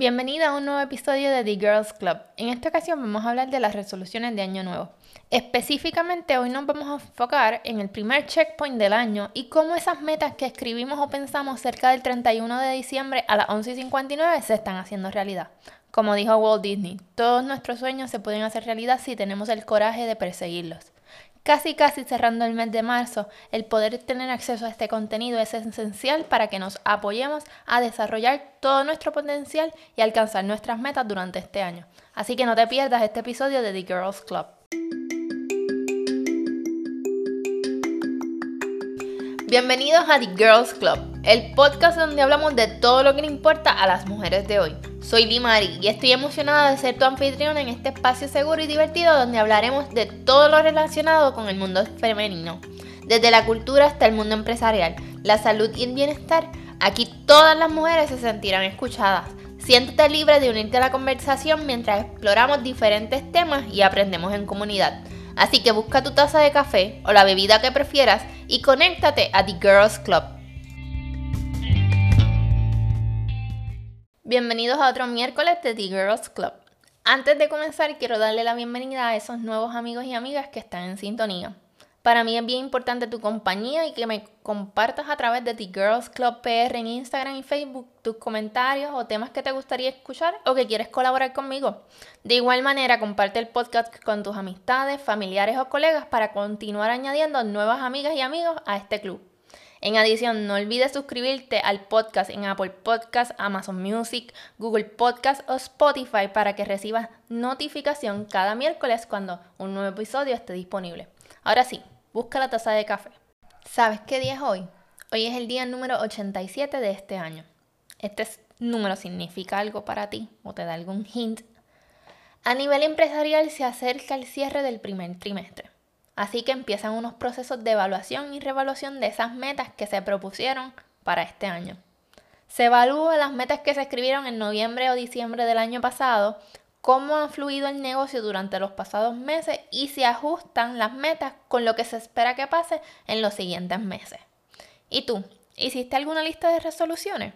Bienvenida a un nuevo episodio de The Girls Club. En esta ocasión vamos a hablar de las resoluciones de Año Nuevo. Específicamente hoy nos vamos a enfocar en el primer checkpoint del año y cómo esas metas que escribimos o pensamos cerca del 31 de diciembre a las 11.59 se están haciendo realidad. Como dijo Walt Disney, todos nuestros sueños se pueden hacer realidad si tenemos el coraje de perseguirlos. Casi casi cerrando el mes de marzo, el poder tener acceso a este contenido es esencial para que nos apoyemos a desarrollar todo nuestro potencial y alcanzar nuestras metas durante este año. Así que no te pierdas este episodio de The Girls Club. Bienvenidos a The Girls Club, el podcast donde hablamos de todo lo que le importa a las mujeres de hoy. Soy Limari y estoy emocionada de ser tu anfitriona en este espacio seguro y divertido donde hablaremos de todo lo relacionado con el mundo femenino, desde la cultura hasta el mundo empresarial, la salud y el bienestar. Aquí todas las mujeres se sentirán escuchadas. Siéntete libre de unirte a la conversación mientras exploramos diferentes temas y aprendemos en comunidad. Así que busca tu taza de café o la bebida que prefieras y conéctate a The Girls Club. Bienvenidos a otro miércoles de The Girls Club. Antes de comenzar, quiero darle la bienvenida a esos nuevos amigos y amigas que están en sintonía. Para mí es bien importante tu compañía y que me compartas a través de The Girls Club PR en Instagram y Facebook tus comentarios o temas que te gustaría escuchar o que quieres colaborar conmigo. De igual manera, comparte el podcast con tus amistades, familiares o colegas para continuar añadiendo nuevas amigas y amigos a este club. En adición, no olvides suscribirte al podcast en Apple Podcasts, Amazon Music, Google Podcasts o Spotify para que recibas notificación cada miércoles cuando un nuevo episodio esté disponible. Ahora sí, busca la taza de café. ¿Sabes qué día es hoy? Hoy es el día número 87 de este año. Este número significa algo para ti o te da algún hint. A nivel empresarial se acerca el cierre del primer trimestre. Así que empiezan unos procesos de evaluación y revaluación de esas metas que se propusieron para este año. Se evalúan las metas que se escribieron en noviembre o diciembre del año pasado, cómo ha fluido el negocio durante los pasados meses y se ajustan las metas con lo que se espera que pase en los siguientes meses. ¿Y tú? ¿Hiciste alguna lista de resoluciones?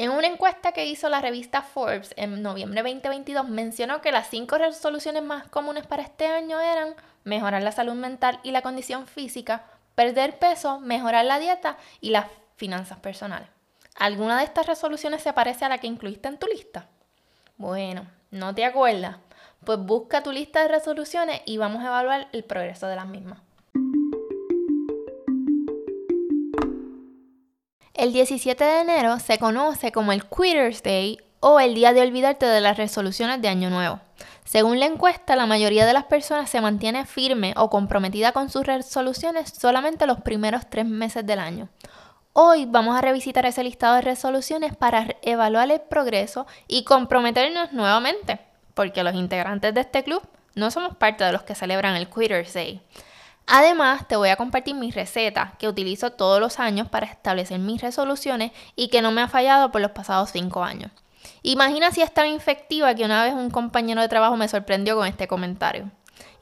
En una encuesta que hizo la revista Forbes en noviembre 2022 mencionó que las cinco resoluciones más comunes para este año eran mejorar la salud mental y la condición física, perder peso, mejorar la dieta y las finanzas personales. ¿Alguna de estas resoluciones se parece a la que incluiste en tu lista? Bueno, ¿no te acuerdas? Pues busca tu lista de resoluciones y vamos a evaluar el progreso de las mismas. El 17 de enero se conoce como el Quitters Day o el día de olvidarte de las resoluciones de Año Nuevo. Según la encuesta, la mayoría de las personas se mantiene firme o comprometida con sus resoluciones solamente los primeros tres meses del año. Hoy vamos a revisitar ese listado de resoluciones para evaluar el progreso y comprometernos nuevamente, porque los integrantes de este club no somos parte de los que celebran el Quitters Day. Además, te voy a compartir mi receta que utilizo todos los años para establecer mis resoluciones y que no me ha fallado por los pasados cinco años. Imagina si es tan infectiva que una vez un compañero de trabajo me sorprendió con este comentario.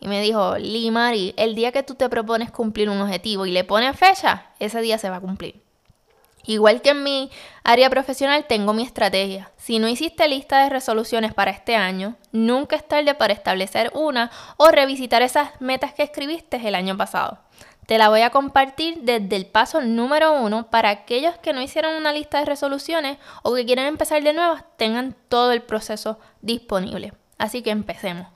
Y me dijo, Lee Mari, el día que tú te propones cumplir un objetivo y le pones fecha, ese día se va a cumplir. Igual que en mi área profesional tengo mi estrategia. Si no hiciste lista de resoluciones para este año, nunca es tarde para establecer una o revisitar esas metas que escribiste el año pasado. Te la voy a compartir desde el paso número uno para aquellos que no hicieron una lista de resoluciones o que quieren empezar de nuevo, tengan todo el proceso disponible. Así que empecemos.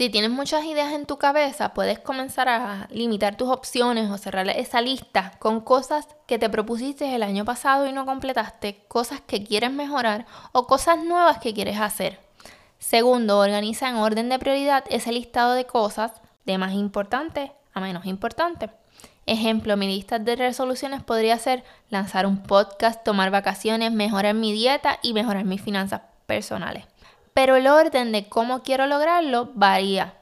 Si tienes muchas ideas en tu cabeza, puedes comenzar a limitar tus opciones o cerrar esa lista con cosas que te propusiste el año pasado y no completaste, cosas que quieres mejorar o cosas nuevas que quieres hacer. Segundo, organiza en orden de prioridad ese listado de cosas de más importante a menos importante. Ejemplo, mi lista de resoluciones podría ser lanzar un podcast, tomar vacaciones, mejorar mi dieta y mejorar mis finanzas personales. Pero el orden de cómo quiero lograrlo varía,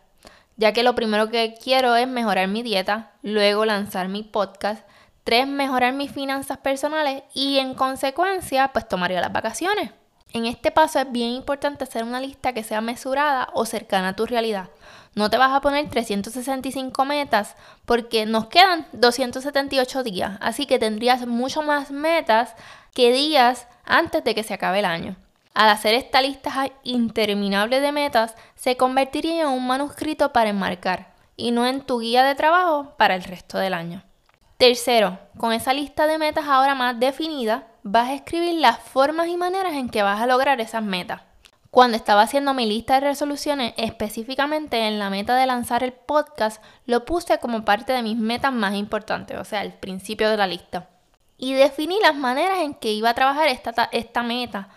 ya que lo primero que quiero es mejorar mi dieta, luego lanzar mi podcast, tres, mejorar mis finanzas personales y en consecuencia, pues tomaría las vacaciones. En este paso es bien importante hacer una lista que sea mesurada o cercana a tu realidad. No te vas a poner 365 metas porque nos quedan 278 días, así que tendrías mucho más metas que días antes de que se acabe el año. Al hacer esta lista interminable de metas, se convertiría en un manuscrito para enmarcar y no en tu guía de trabajo para el resto del año. Tercero, con esa lista de metas ahora más definida, vas a escribir las formas y maneras en que vas a lograr esas metas. Cuando estaba haciendo mi lista de resoluciones, específicamente en la meta de lanzar el podcast, lo puse como parte de mis metas más importantes, o sea, el principio de la lista. Y definí las maneras en que iba a trabajar esta, esta meta,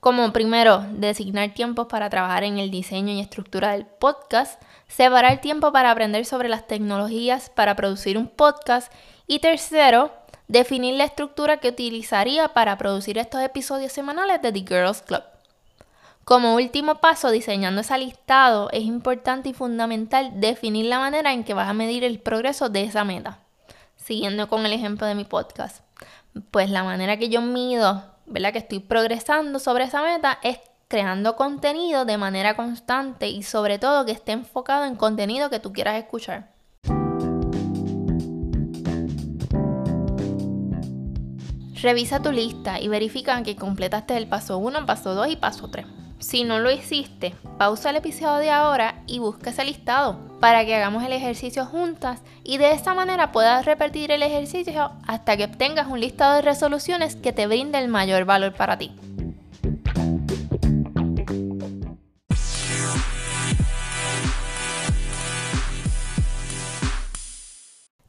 como primero, designar tiempos para trabajar en el diseño y estructura del podcast, separar tiempo para aprender sobre las tecnologías para producir un podcast y tercero, definir la estructura que utilizaría para producir estos episodios semanales de The Girls Club. Como último paso, diseñando ese listado, es importante y fundamental definir la manera en que vas a medir el progreso de esa meta. Siguiendo con el ejemplo de mi podcast. Pues la manera que yo mido, ¿verdad? Que estoy progresando sobre esa meta es creando contenido de manera constante y sobre todo que esté enfocado en contenido que tú quieras escuchar. Revisa tu lista y verifica que completaste el paso 1, paso 2 y paso 3. Si no lo hiciste, pausa el episodio de ahora y busca ese listado para que hagamos el ejercicio juntas y de esta manera puedas repetir el ejercicio hasta que obtengas un listado de resoluciones que te brinde el mayor valor para ti.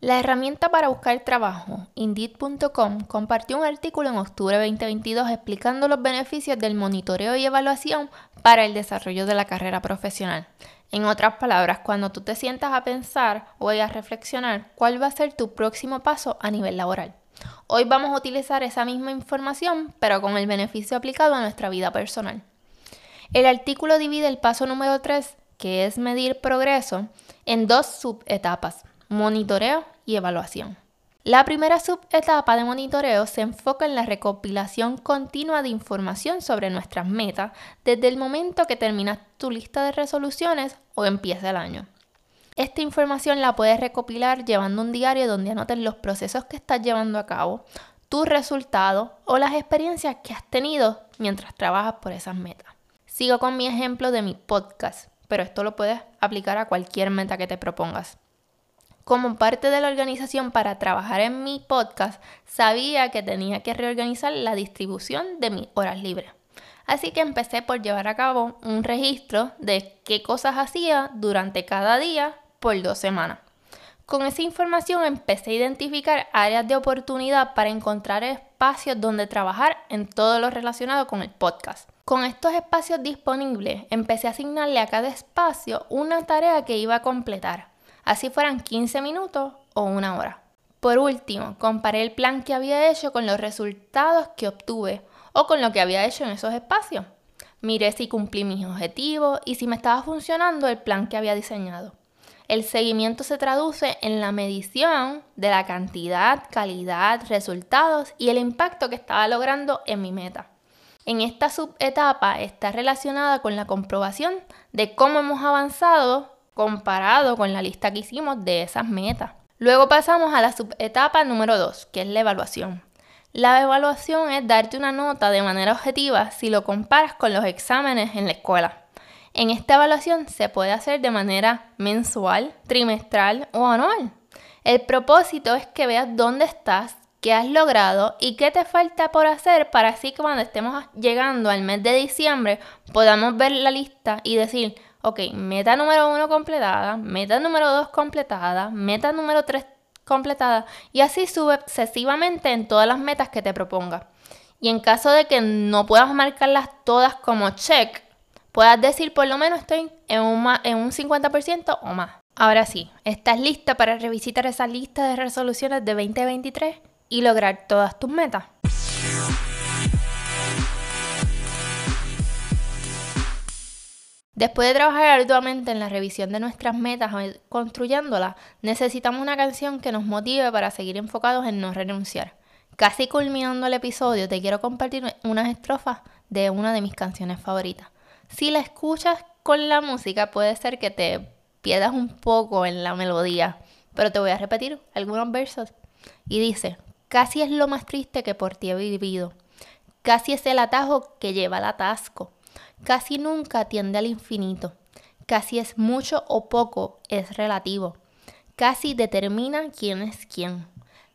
La herramienta para buscar trabajo, Indeed.com, compartió un artículo en octubre de 2022 explicando los beneficios del monitoreo y evaluación para el desarrollo de la carrera profesional. En otras palabras, cuando tú te sientas a pensar o a reflexionar cuál va a ser tu próximo paso a nivel laboral. Hoy vamos a utilizar esa misma información, pero con el beneficio aplicado a nuestra vida personal. El artículo divide el paso número 3, que es medir progreso, en dos subetapas monitoreo y evaluación. La primera subetapa de monitoreo se enfoca en la recopilación continua de información sobre nuestras metas desde el momento que terminas tu lista de resoluciones o empieza el año. Esta información la puedes recopilar llevando un diario donde anotes los procesos que estás llevando a cabo, tus resultados o las experiencias que has tenido mientras trabajas por esas metas. Sigo con mi ejemplo de mi podcast, pero esto lo puedes aplicar a cualquier meta que te propongas como parte de la organización para trabajar en mi podcast, sabía que tenía que reorganizar la distribución de mis horas libres. Así que empecé por llevar a cabo un registro de qué cosas hacía durante cada día por dos semanas. Con esa información empecé a identificar áreas de oportunidad para encontrar espacios donde trabajar en todo lo relacionado con el podcast. Con estos espacios disponibles, empecé a asignarle a cada espacio una tarea que iba a completar así fueran 15 minutos o una hora. Por último, comparé el plan que había hecho con los resultados que obtuve o con lo que había hecho en esos espacios. Miré si cumplí mis objetivos y si me estaba funcionando el plan que había diseñado. El seguimiento se traduce en la medición de la cantidad, calidad, resultados y el impacto que estaba logrando en mi meta. En esta subetapa está relacionada con la comprobación de cómo hemos avanzado comparado con la lista que hicimos de esas metas. Luego pasamos a la subetapa número 2, que es la evaluación. La evaluación es darte una nota de manera objetiva si lo comparas con los exámenes en la escuela. En esta evaluación se puede hacer de manera mensual, trimestral o anual. El propósito es que veas dónde estás, qué has logrado y qué te falta por hacer para así que cuando estemos llegando al mes de diciembre podamos ver la lista y decir, ok, meta número uno completada, meta número dos completada, meta número tres completada y así sucesivamente en todas las metas que te propongas. Y en caso de que no puedas marcarlas todas como check, puedas decir por lo menos estoy en un, en un 50% o más. Ahora sí, estás lista para revisitar esa lista de resoluciones de 2023 y lograr todas tus metas. Después de trabajar arduamente en la revisión de nuestras metas construyéndolas, necesitamos una canción que nos motive para seguir enfocados en no renunciar. Casi culminando el episodio, te quiero compartir unas estrofas de una de mis canciones favoritas. Si la escuchas con la música puede ser que te pierdas un poco en la melodía, pero te voy a repetir algunos versos. Y dice, casi es lo más triste que por ti he vivido, casi es el atajo que lleva al atasco, casi nunca tiende al infinito, casi es mucho o poco, es relativo, casi determina quién es quién,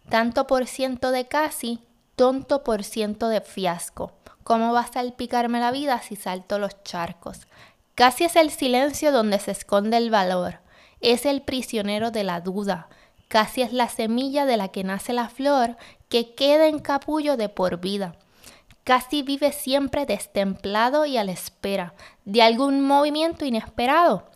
tanto por ciento de casi, tonto por ciento de fiasco. ¿Cómo va a salpicarme la vida si salto los charcos? Casi es el silencio donde se esconde el valor. Es el prisionero de la duda. Casi es la semilla de la que nace la flor que queda en capullo de por vida. Casi vive siempre destemplado y a la espera de algún movimiento inesperado.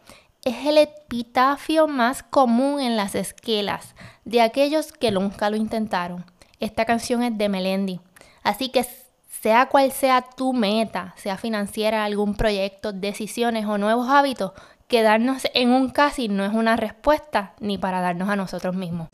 Es el epitafio más común en las esquelas de aquellos que nunca lo intentaron. Esta canción es de Melendi. Así que sea cual sea tu meta, sea financiera, algún proyecto, decisiones o nuevos hábitos, quedarnos en un casi no es una respuesta ni para darnos a nosotros mismos.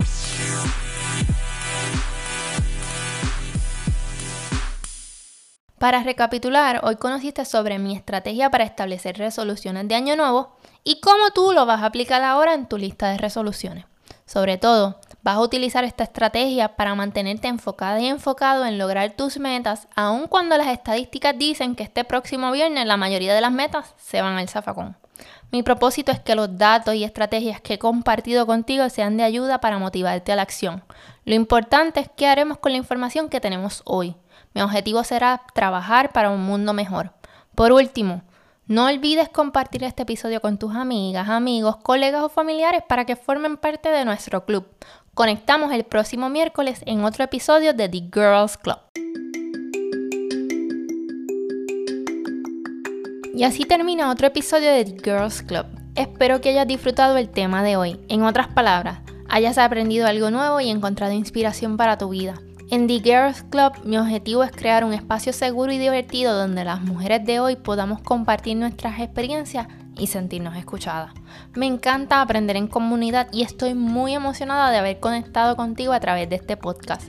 Para recapitular, hoy conociste sobre mi estrategia para establecer resoluciones de año nuevo y cómo tú lo vas a aplicar ahora en tu lista de resoluciones. Sobre todo, Vas a utilizar esta estrategia para mantenerte enfocada y enfocado en lograr tus metas, aun cuando las estadísticas dicen que este próximo viernes la mayoría de las metas se van al zafacón. Mi propósito es que los datos y estrategias que he compartido contigo sean de ayuda para motivarte a la acción. Lo importante es qué haremos con la información que tenemos hoy. Mi objetivo será trabajar para un mundo mejor. Por último, no olvides compartir este episodio con tus amigas, amigos, colegas o familiares para que formen parte de nuestro club. Conectamos el próximo miércoles en otro episodio de The Girls Club. Y así termina otro episodio de The Girls Club. Espero que hayas disfrutado el tema de hoy. En otras palabras, hayas aprendido algo nuevo y encontrado inspiración para tu vida. En The Girls Club mi objetivo es crear un espacio seguro y divertido donde las mujeres de hoy podamos compartir nuestras experiencias y sentirnos escuchadas. Me encanta aprender en comunidad y estoy muy emocionada de haber conectado contigo a través de este podcast.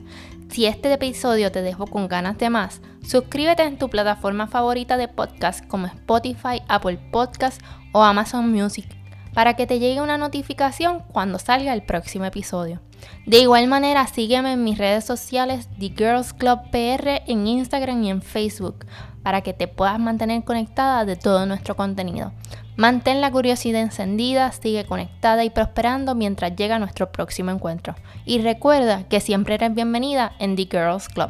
Si este episodio te dejó con ganas de más, suscríbete en tu plataforma favorita de podcast como Spotify, Apple Podcast o Amazon Music para que te llegue una notificación cuando salga el próximo episodio. De igual manera, sígueme en mis redes sociales The Girls Club PR en Instagram y en Facebook para que te puedas mantener conectada de todo nuestro contenido. Mantén la curiosidad encendida, sigue conectada y prosperando mientras llega nuestro próximo encuentro. Y recuerda que siempre eres bienvenida en The Girls Club.